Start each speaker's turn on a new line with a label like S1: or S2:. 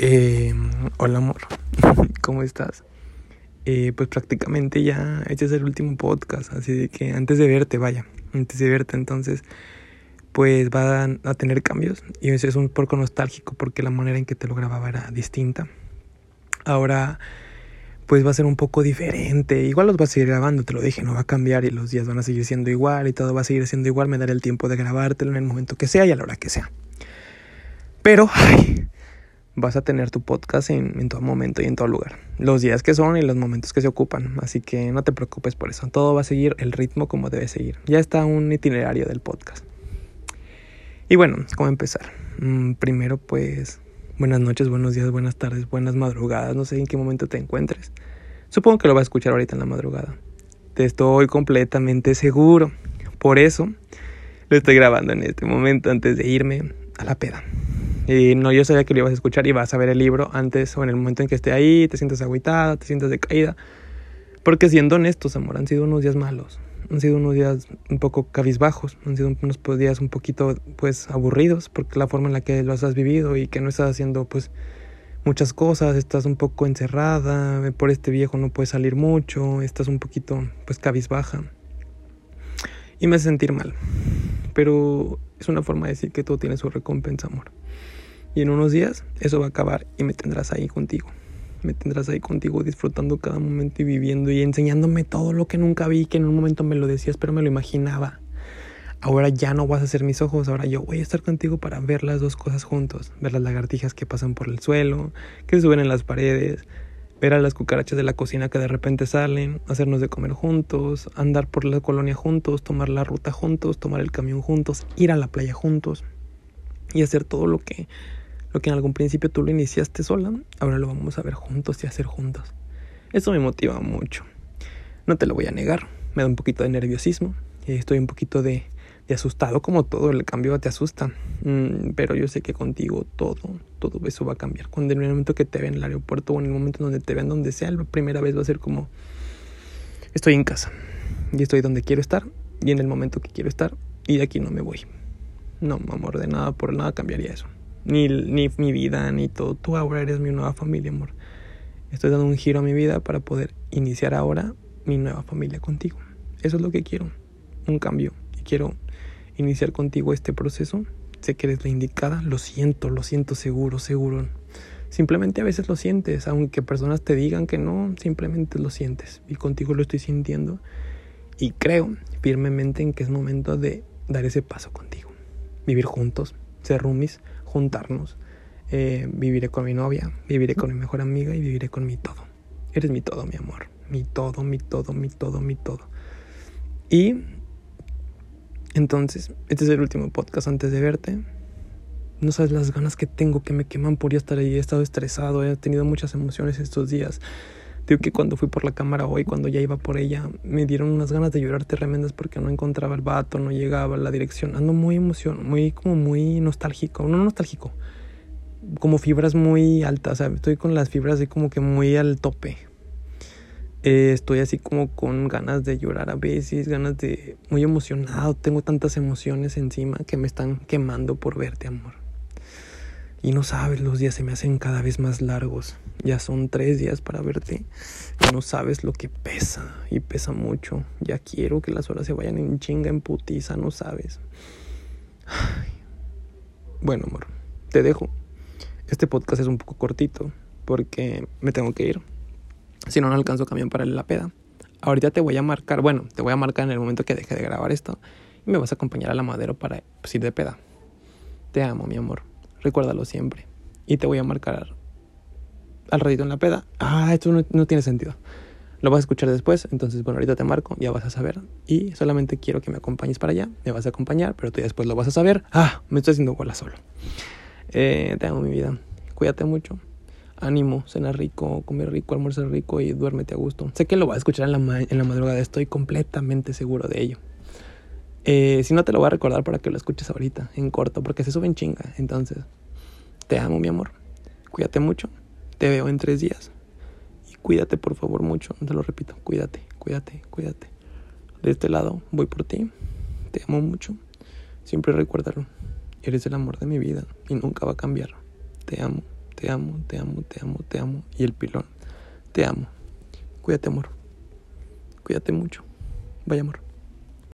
S1: Eh, hola amor, ¿cómo estás? Eh, pues prácticamente ya este es el último podcast, así que antes de verte, vaya, antes de verte entonces, pues va a, tener cambios y eso es un poco nostálgico porque la manera en que te lo grababa era distinta. Ahora pues va a ser un poco diferente, igual los vas a seguir grabando, te lo dije, no va a cambiar y los días van a seguir siendo igual y todo va a seguir siendo igual, me daré el tiempo de grabártelo en el momento que sea y a la hora que sea. Pero, ay, vas a tener tu podcast en, todo momento y en todo lugar. Los días que son y los momentos que se ocupan. Así que no te preocupes por eso. Todo va a seguir el ritmo como debe seguir. Ya está un itinerario del podcast. Y bueno, ¿cómo empezar? Mm, primero pues buenas noches, buenos días, buenas tardes, buenas madrugadas. No sé en qué momento te encuentres. Supongo que lo vas a escuchar ahorita en la madrugada. Te estoy completamente seguro. Por eso lo estoy grabando en este momento antes de irme a la peda. Y no, yo sabía que lo ibas a escuchar y vas a ver el libro antes o en el momento en que esté ahí, te sientas agüitada, te sientas decaída. Porque siendo honestos, amor, han sido unos días malos. Han sido unos días un poco cabizbajos, han sido unos días un poquito pues aburridos porque la forma en la que los has vivido y que no estás haciendo pues muchas cosas, estás un poco encerrada, por este viejo no puedes salir mucho, estás un poquito pues cabizbaja. Y me hace sentir mal. Pero es una forma de decir que todo tiene su recompensa, amor. Y en unos días eso va a acabar y me tendrás ahí contigo. Me tendrás ahí contigo disfrutando cada momento y viviendo y enseñándome todo lo que nunca vi, que en un momento me lo decías, pero me lo imaginaba. Ahora ya no vas a ser mis ojos, ahora yo voy a estar contigo para ver las dos cosas juntos. Ver las lagartijas que pasan por el suelo, que suben en las paredes, ver a las cucarachas de la cocina que de repente salen, hacernos de comer juntos, andar por la colonia juntos, tomar la ruta juntos, tomar el camión juntos, ir a la playa juntos y hacer todo lo que lo que en algún principio tú lo iniciaste sola, ahora lo vamos a ver juntos y hacer juntos. Eso me motiva mucho. No te lo voy a negar, me da un poquito de nerviosismo, estoy un poquito de, asustado, como todo el cambio te asusta. Mm, pero yo sé que contigo todo, todo eso va a cambiar. Cuando en el momento que te vean en el aeropuerto o en el momento donde te vean donde sea, la primera vez va a ser como estoy en casa y estoy donde quiero estar y en el momento que quiero estar y de aquí no me voy. No, amor, de nada por nada cambiaría eso ni, ni mi vida, ni todo. Tú ahora eres mi nueva familia, amor. Estoy dando un giro a mi vida para poder iniciar ahora mi nueva familia contigo. Eso es lo que quiero, un cambio. Quiero iniciar contigo este proceso. Sé que eres la indicada, lo siento, lo siento seguro, seguro. Simplemente a veces lo sientes, aunque personas te digan que no, simplemente lo sientes. Y contigo lo estoy sintiendo. Y creo firmemente en que es momento de dar ese paso contigo. Vivir juntos, ser roomies, juntarnos. Eh, viviré con mi novia, viviré con mi mejor amiga y viviré con mi todo. Eres mi todo, mi amor. Mi todo, mi todo, mi todo, mi todo. Y entonces, este es el último podcast antes de verte. No sabes las ganas que tengo que me queman por ya estar ahí. He estado estresado, he tenido muchas emociones estos días. Digo que cuando fui por la cámara hoy, cuando ya iba por ella, me dieron unas ganas de llorar tremendas porque no encontraba el vato, no llegaba la dirección. Ando muy emocionado, muy como muy nostálgico, no nostálgico, como fibras muy altas, estoy con las fibras así como que muy al tope. Eh, estoy así como con ganas de llorar a veces, ganas de... muy emocionado, tengo tantas emociones encima que me están quemando por verte, amor. Y no sabes, los días se me hacen cada vez más largos. Ya son tres días para verte. Y no sabes lo que pesa. Y pesa mucho. Ya quiero que las horas se vayan en chinga, en putiza, no sabes. Bueno, amor, te dejo. Este podcast es un poco cortito porque me tengo que ir. Si no, no alcanzo camión para la peda. Ahorita te voy a marcar, bueno, te voy a marcar en el momento que deje de grabar esto. Y me vas a acompañar a la madera para pues, ir de peda. Te amo, mi amor. Recuérdalo siempre. Y te voy a marcar al ratito en la peda. Ah, esto no, tiene sentido. Lo vas a escuchar después, entonces bueno, ahorita te marco, ya vas a saber. Y solamente quiero que me acompañes para allá. Me vas a acompañar, pero tú después lo vas a saber. Ah, me estoy haciendo bola solo. Eh, te amo mi vida. Cuídate mucho. Ánimo, cena rico, comer rico, almuerzo rico y duérmete a gusto. Sé que lo vas a escuchar en la, en la madrugada, estoy completamente seguro de ello. Eh, si no, te lo voy a recordar para que lo escuches ahorita, en corto, porque se sube en chinga. Entonces, te amo, mi amor. Cuídate mucho. Te veo en tres días. Y cuídate, por favor, mucho. Te lo repito. Cuídate, cuídate, cuídate. De este lado, voy por ti. Te amo mucho. Siempre recuérdalo. Eres el amor de mi vida y nunca va a cambiar. Te amo, te amo, te amo, te amo, te amo. Y el pilón, te amo. Cuídate, amor. Cuídate mucho. Vaya, amor.